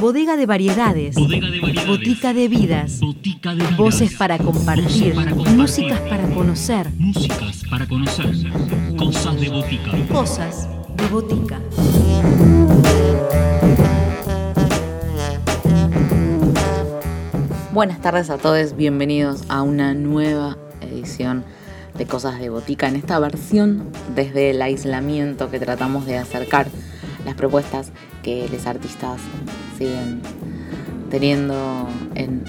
Bodega de variedades. Bodega de variedades. Botica de vidas. Botica de vidas. Voces para compartir. Voces para compartir. Músicas para conocer. Músicas para conocer. Cosas de botica. Cosas de botica. Buenas tardes a todos, bienvenidos a una nueva edición de Cosas de Botica. En esta versión, desde el aislamiento que tratamos de acercar las propuestas que los artistas siguen teniendo en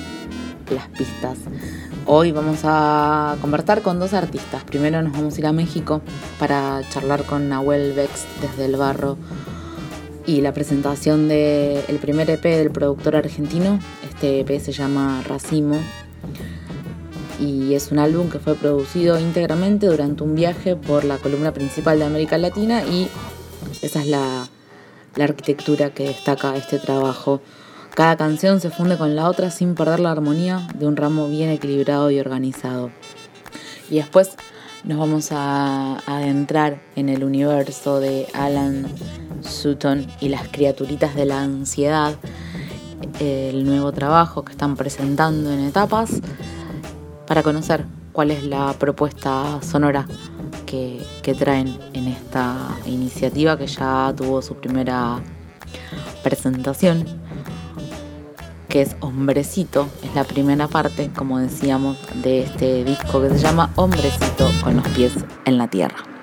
las pistas. Hoy vamos a conversar con dos artistas. Primero nos vamos a ir a México para charlar con Nahuel Bex desde el barro y la presentación del primer EP del productor argentino. Este EP se llama Racimo y es un álbum que fue producido íntegramente durante un viaje por la columna principal de América Latina y esa es la, la arquitectura que destaca este trabajo. Cada canción se funde con la otra sin perder la armonía de un ramo bien equilibrado y organizado. Y después nos vamos a adentrar en el universo de Alan Sutton y las criaturitas de la ansiedad, el nuevo trabajo que están presentando en etapas, para conocer cuál es la propuesta sonora que, traen en esta iniciativa que ya tuvo su primera presentación, que es Hombrecito, es la primera parte, como decíamos, de este disco que se llama Hombrecito con los pies en la tierra.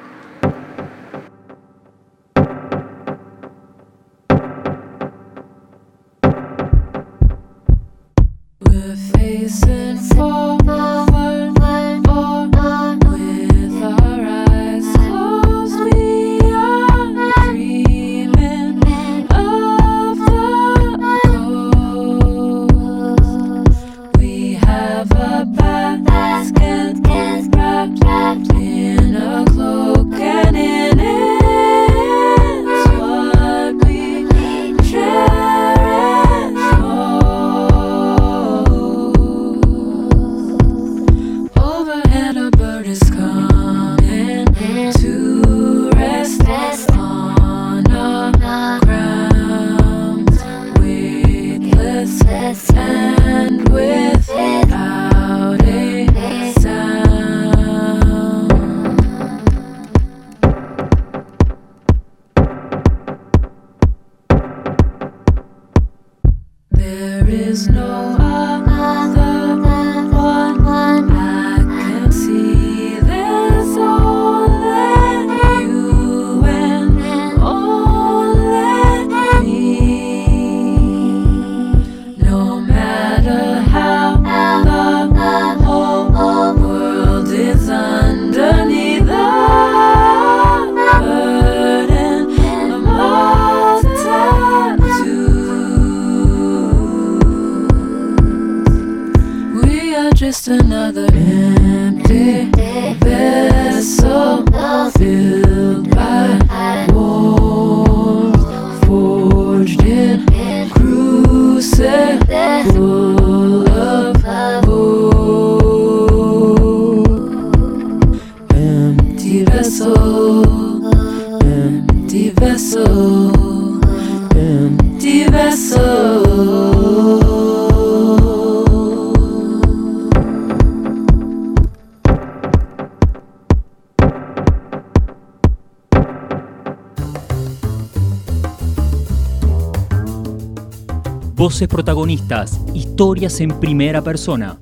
Voces protagonistas. Historias en primera persona.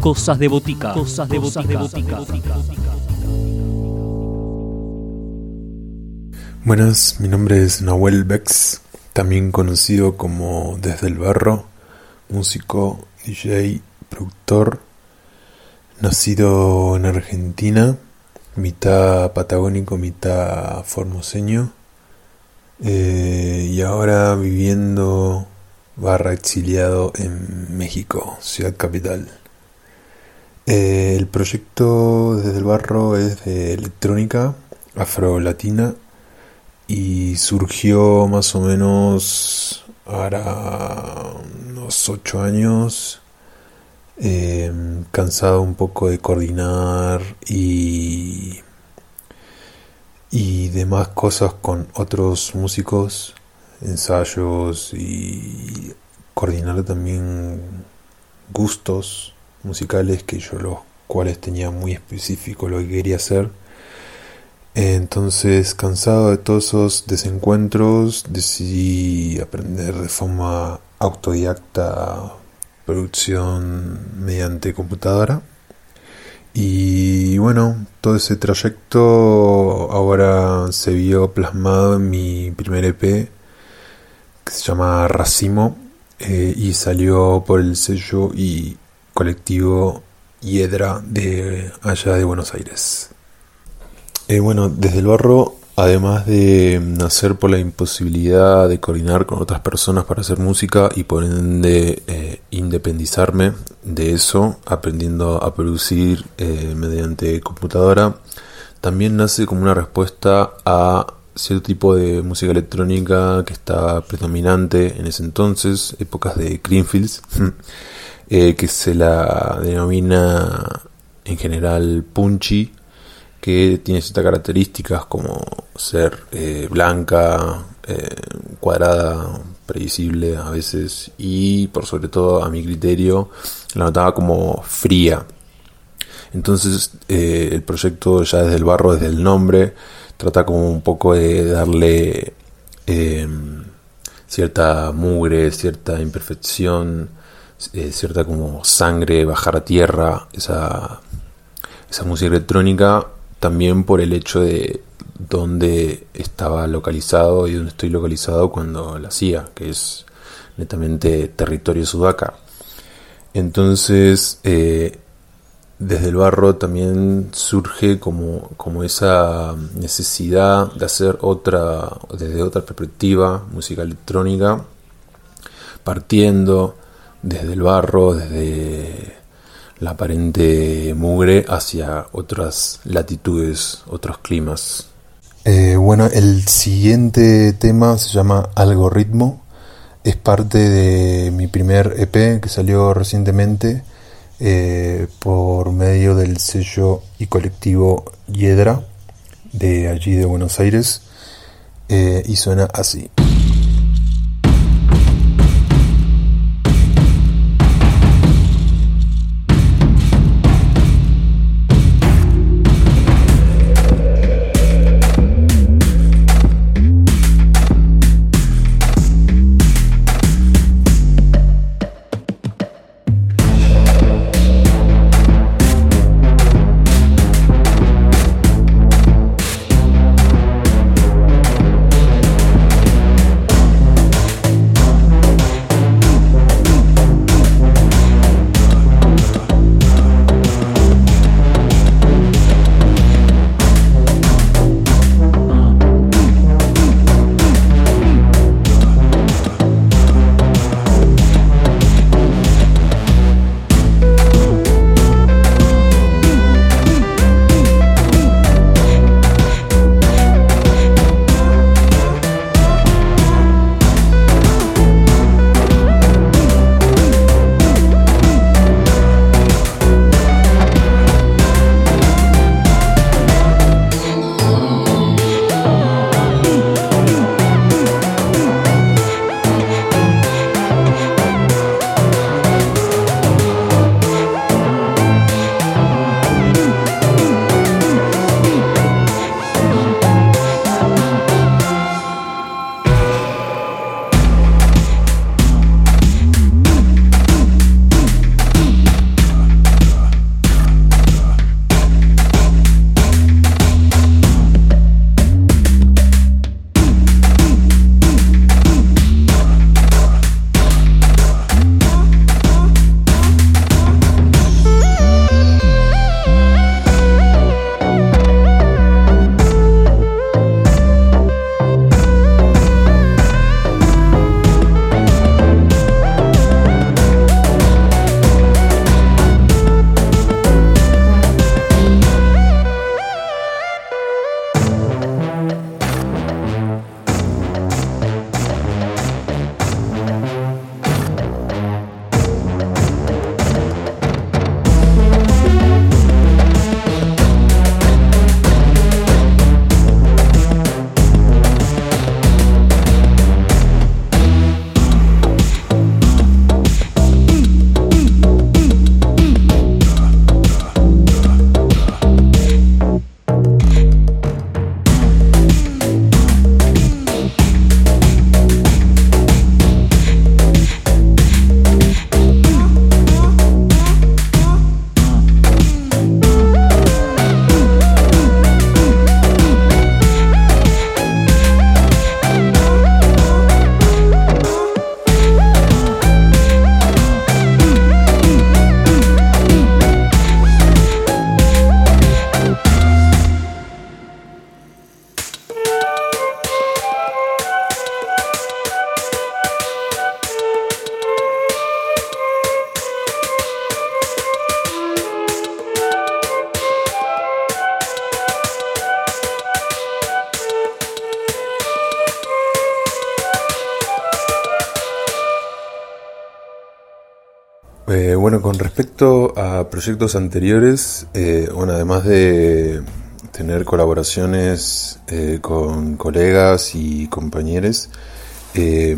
Cosas de botica. Cosas de botica. Buenas, mi nombre es Nahuel Bex, también conocido como Desde el Barro, músico, DJ, productor, nacido en Argentina, mitad patagónico, mitad formoseño, eh, y ahora viviendo barra exiliado en México, ciudad capital. Eh, el proyecto Desde el Barro es de electrónica afro-latina y surgió más o menos ahora unos ocho años eh, cansado un poco de coordinar y y demás cosas con otros músicos, ensayos y coordinar también gustos musicales que yo los cuales tenía muy específico lo que quería hacer. Entonces, cansado de todos esos desencuentros, decidí aprender de forma autodidacta producción mediante computadora. Y bueno, todo ese trayecto ahora se vio plasmado en mi primer EP que se llama Racimo eh, y salió por el sello y colectivo Hiedra de allá de Buenos Aires. Eh, bueno, desde el barro, además de nacer por la imposibilidad de coordinar con otras personas para hacer música y por ende eh, independizarme de eso, aprendiendo a producir eh, mediante computadora, también nace como una respuesta a cierto tipo de música electrónica que estaba predominante en ese entonces, épocas de Greenfields. Eh, que se la denomina en general punchy, que tiene ciertas características como ser eh, blanca, eh, cuadrada, previsible a veces y por sobre todo a mi criterio la notaba como fría. Entonces el proyecto ya desde el barro, desde el nombre, trata como un poco de darle cierta mugre, cierta imperfección, eh, cierta como sangre bajar a tierra, esa, esa música electrónica, también por el hecho de dónde estaba localizado y dónde estoy localizado cuando la hacía, que es netamente territorio sudaca. Entonces, eh, desde el barro también surge como, como esa necesidad de hacer otra, desde otra perspectiva, música electrónica, partiendo desde el barro, desde la aparente mugre hacia otras latitudes, otros climas. Eh, bueno, el siguiente tema se llama Algoritmo. Es parte de mi primer EP que salió recientemente eh, por medio del sello y colectivo Hiedra de allí de Buenos Aires eh, y suena así. Proyectos anteriores, eh, bueno, además de tener colaboraciones eh, con colegas y compañeros, eh,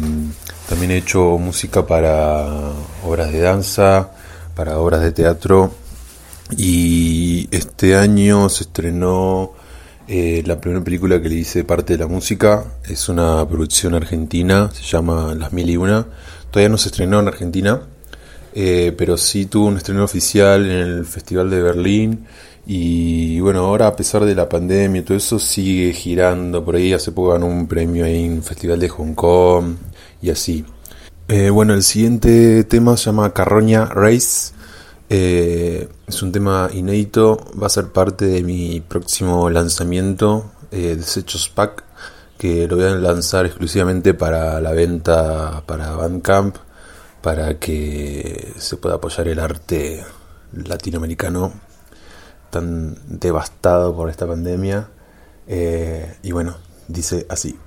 también he hecho música para obras de danza, para obras de teatro y este año se estrenó la primera película que le hice parte de la música. Es una producción argentina, se llama Las Mil y Una. Todavía no se estrenó en Argentina, eh, pero sí tuvo un estreno oficial en el Festival de Berlín. Y bueno, ahora a pesar de la pandemia y todo eso, sigue girando por ahí. Hace poco ganó un premio en el Festival de Hong Kong y así. Eh, bueno, el siguiente tema se llama Carroña Race. Eh, es un tema inédito, va a ser parte de mi próximo lanzamiento, eh, Desechos Pack, que lo voy a lanzar exclusivamente para la venta para Bandcamp, para que se pueda apoyar el arte latinoamericano tan devastado por esta pandemia. Eh, y bueno, dice así.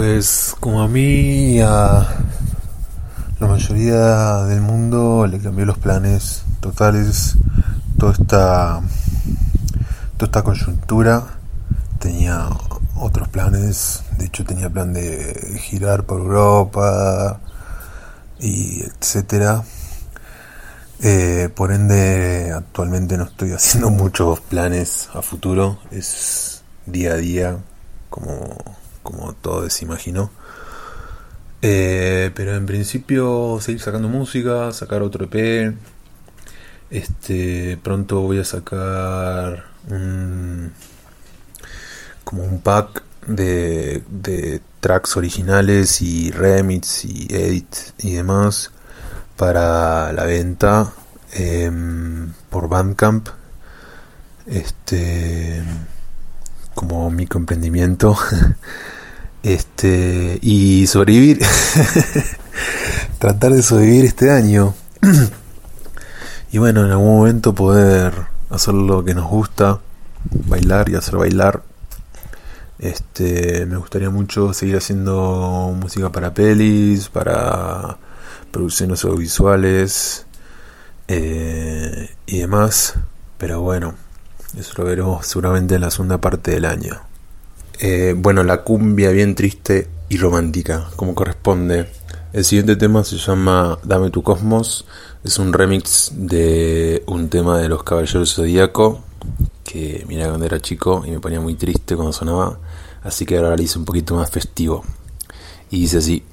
Pues como a mí a la mayoría del mundo le cambió los planes totales, toda esta, toda esta coyuntura, tenía otros planes, de hecho tenía plan de girar por Europa y etcétera. Eh, por ende, actualmente no estoy haciendo muchos planes a futuro. Es día a día, como, como todo se imaginó. Eh, pero en principio seguir sacando música, sacar otro EP. Este, pronto voy a sacar un, como un pack de, de tracks originales y remix y edits y demás para la venta em, por Bandcamp este como microemprendimiento este y sobrevivir tratar de sobrevivir este año. Y bueno en algún momento poder hacer lo que nos gusta bailar y hacer bailar. Este me gustaría mucho seguir haciendo música para pelis para producciones audiovisuales eh, y demás. Pero bueno eso lo veremos seguramente en la segunda parte del año. Eh, bueno, la cumbia bien triste y romántica, como corresponde. El siguiente tema se llama Dame tu cosmos. Es un remix de un tema de los Caballeros Zodíaco. Que mira cuando era chico y me ponía muy triste cuando sonaba. Así que ahora lo hice un poquito más festivo. Y dice así.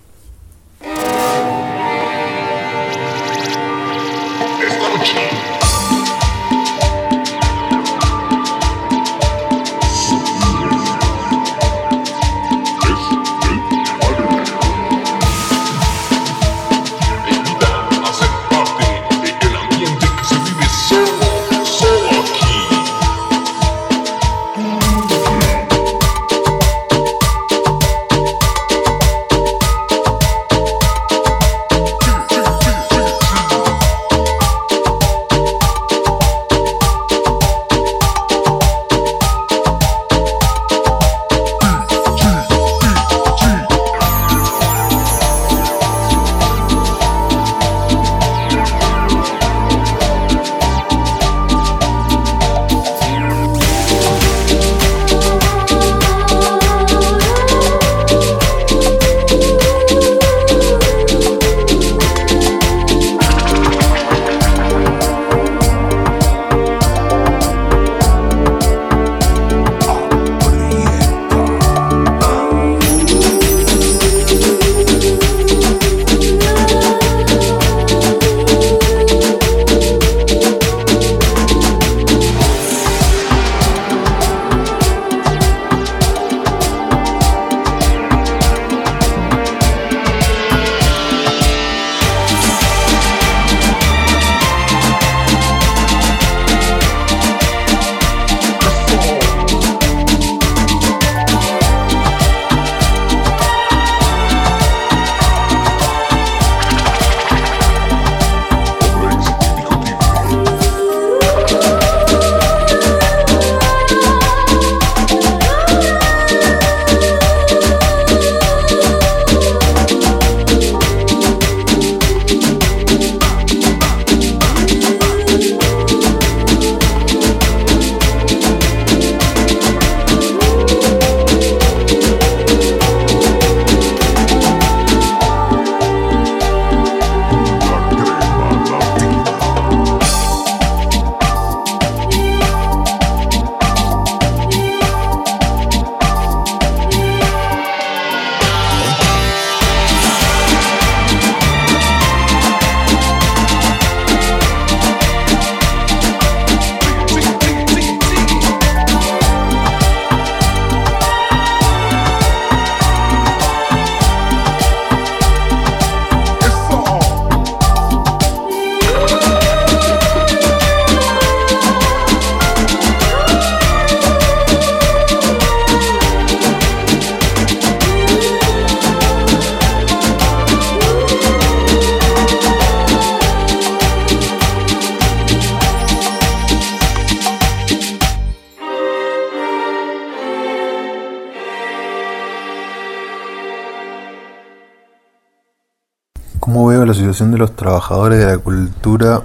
De los trabajadores de la cultura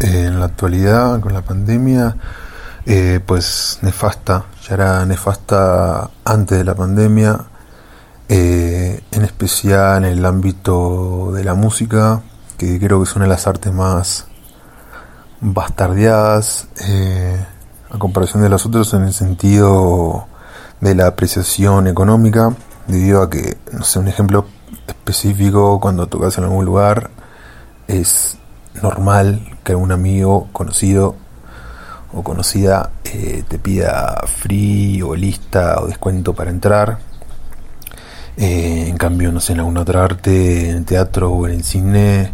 eh, en la actualidad con la pandemia? Eh, pues nefasta, ya era nefasta antes de la pandemia, eh, en especial en el ámbito de la música, que creo que es una de las artes más bastardeadas a comparación de las otras en el sentido de la apreciación económica, debido a que, no sé, un ejemplo específico, cuando tocas en algún lugar, es normal que algún amigo conocido o conocida eh, te pida free o lista o descuento para entrar. Eh, en cambio, no sé, en alguna otra arte, en el teatro o en el cine,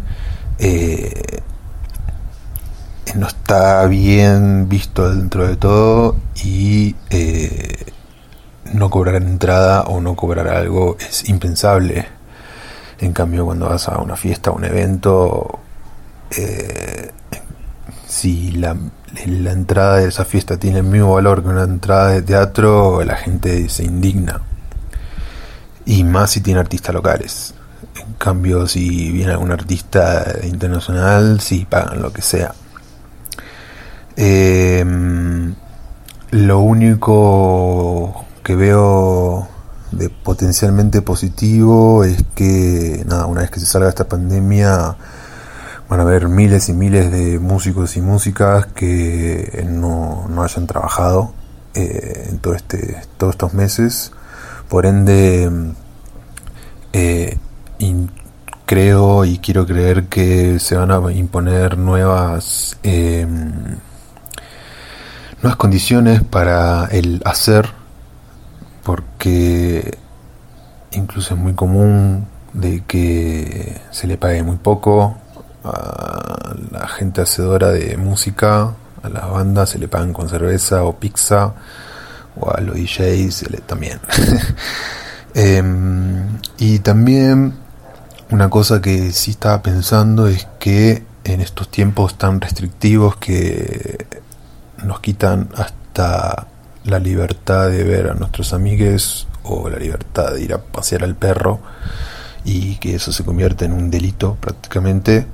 eh, no está bien visto dentro de todo y no cobrar entrada o no cobrar algo es impensable. En cambio, cuando vas a una fiesta o un evento, eh, si la, entrada de esa fiesta tiene el mismo valor que una entrada de teatro, la gente se indigna. Y más si tiene artistas locales. En cambio, si viene algún artista internacional, sí pagan lo que sea. Eh, lo único que veo de potencialmente positivo es que, nada, una vez que se salga esta pandemia, van a haber miles y miles de músicos y músicas que no, no hayan trabajado eh, en todo este, todos estos meses. Por ende, eh, in- creo y quiero creer que se van a imponer nuevas eh, nuevas condiciones para el hacer porque incluso es muy común de que se le pague muy poco a la gente hacedora de música a las bandas se le pagan con cerveza o pizza o a los DJs se le- también. Em, y también una cosa que sí estaba pensando es que en estos tiempos tan restrictivos que nos quitan hasta la libertad de ver a nuestros amigues o la libertad de ir a pasear al perro y que eso se convierte en un delito prácticamente.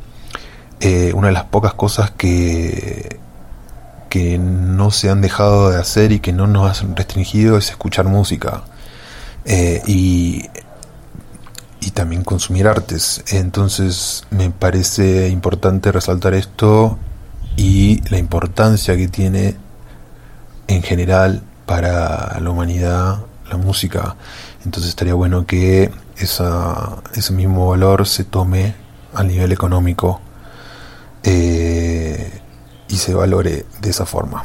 Eh, una de las pocas cosas que, que no se han dejado de hacer y que no nos han restringido es escuchar música eh, y, y también consumir artes. Entonces me parece importante resaltar esto y la importancia que tiene en general para la humanidad la música. Entonces estaría bueno que esa, ese mismo valor se tome a nivel económico eh, y se valore de esa forma.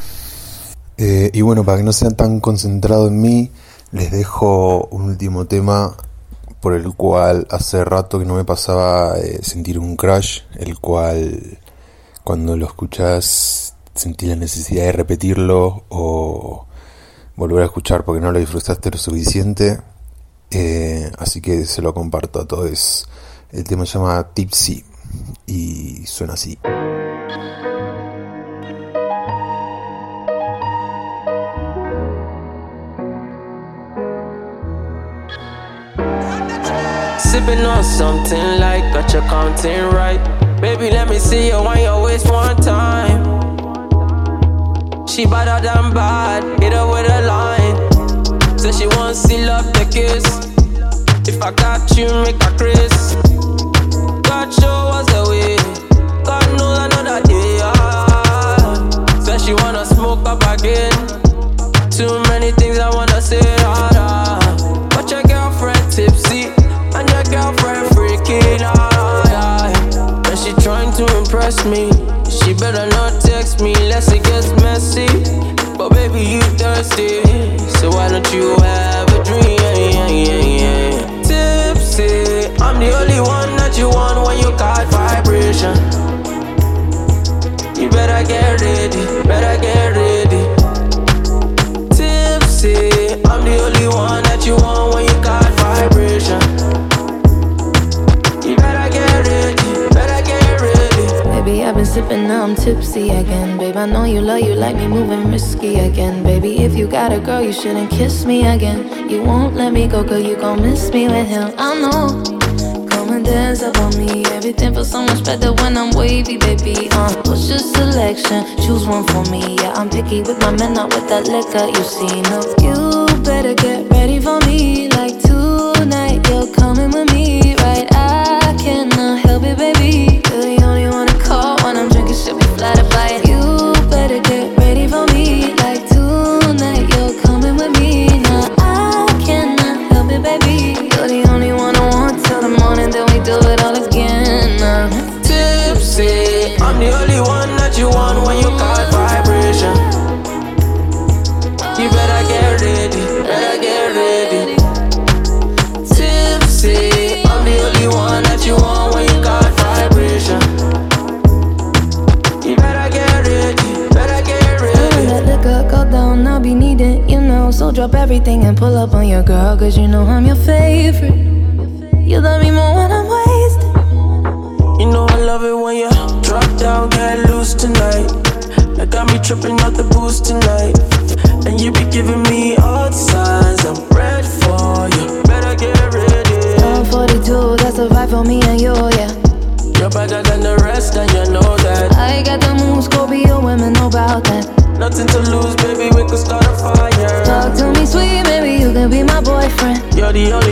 Eh, y bueno, para que no sean tan concentrado en mí, les dejo un último tema por el cual hace rato que no me pasaba eh, sentir un crush, el cual cuando lo escuchas sentí la necesidad de repetirlo o volver a escuchar porque no lo disfrutaste lo suficiente. Eh, así que se lo comparto a todos. El tema se llama Tipsy y suena así. Sipping on something like got your counting right. Baby, let me see you on your waist one time. She better than bad, hit her with a line. Say she wants seal up the kiss. If I got you, make a Chris. God show us the way. God knows another day. Ah. Say she wanna smoke up again. Too many things I wanna say. Ah, ah. But your girlfriend tipsy and your girlfriend freaking out. And she trying to impress me. She better not text me unless it gets messy. But baby, you thirsty, so why don't you have a dream? Tipsy, I'm the only one that you want when you got vibration. You better get ready, better get ready. Sipping, now I'm tipsy again. Babe, I know you love you like me moving risky again. Baby, if you got a girl, you shouldn't kiss me again. You won't let me go, girl, you gon' miss me with him. I know. Come and dance up on me. Everything feels so much better when I'm wavy, baby. Uh, what's your selection? Choose one for me. Yeah, I'm picky with my men, not with that liquor you see. No, you better get ready for me. Like tonight, you're coming with me, right? I cannot help it, baby. Sweet, maybe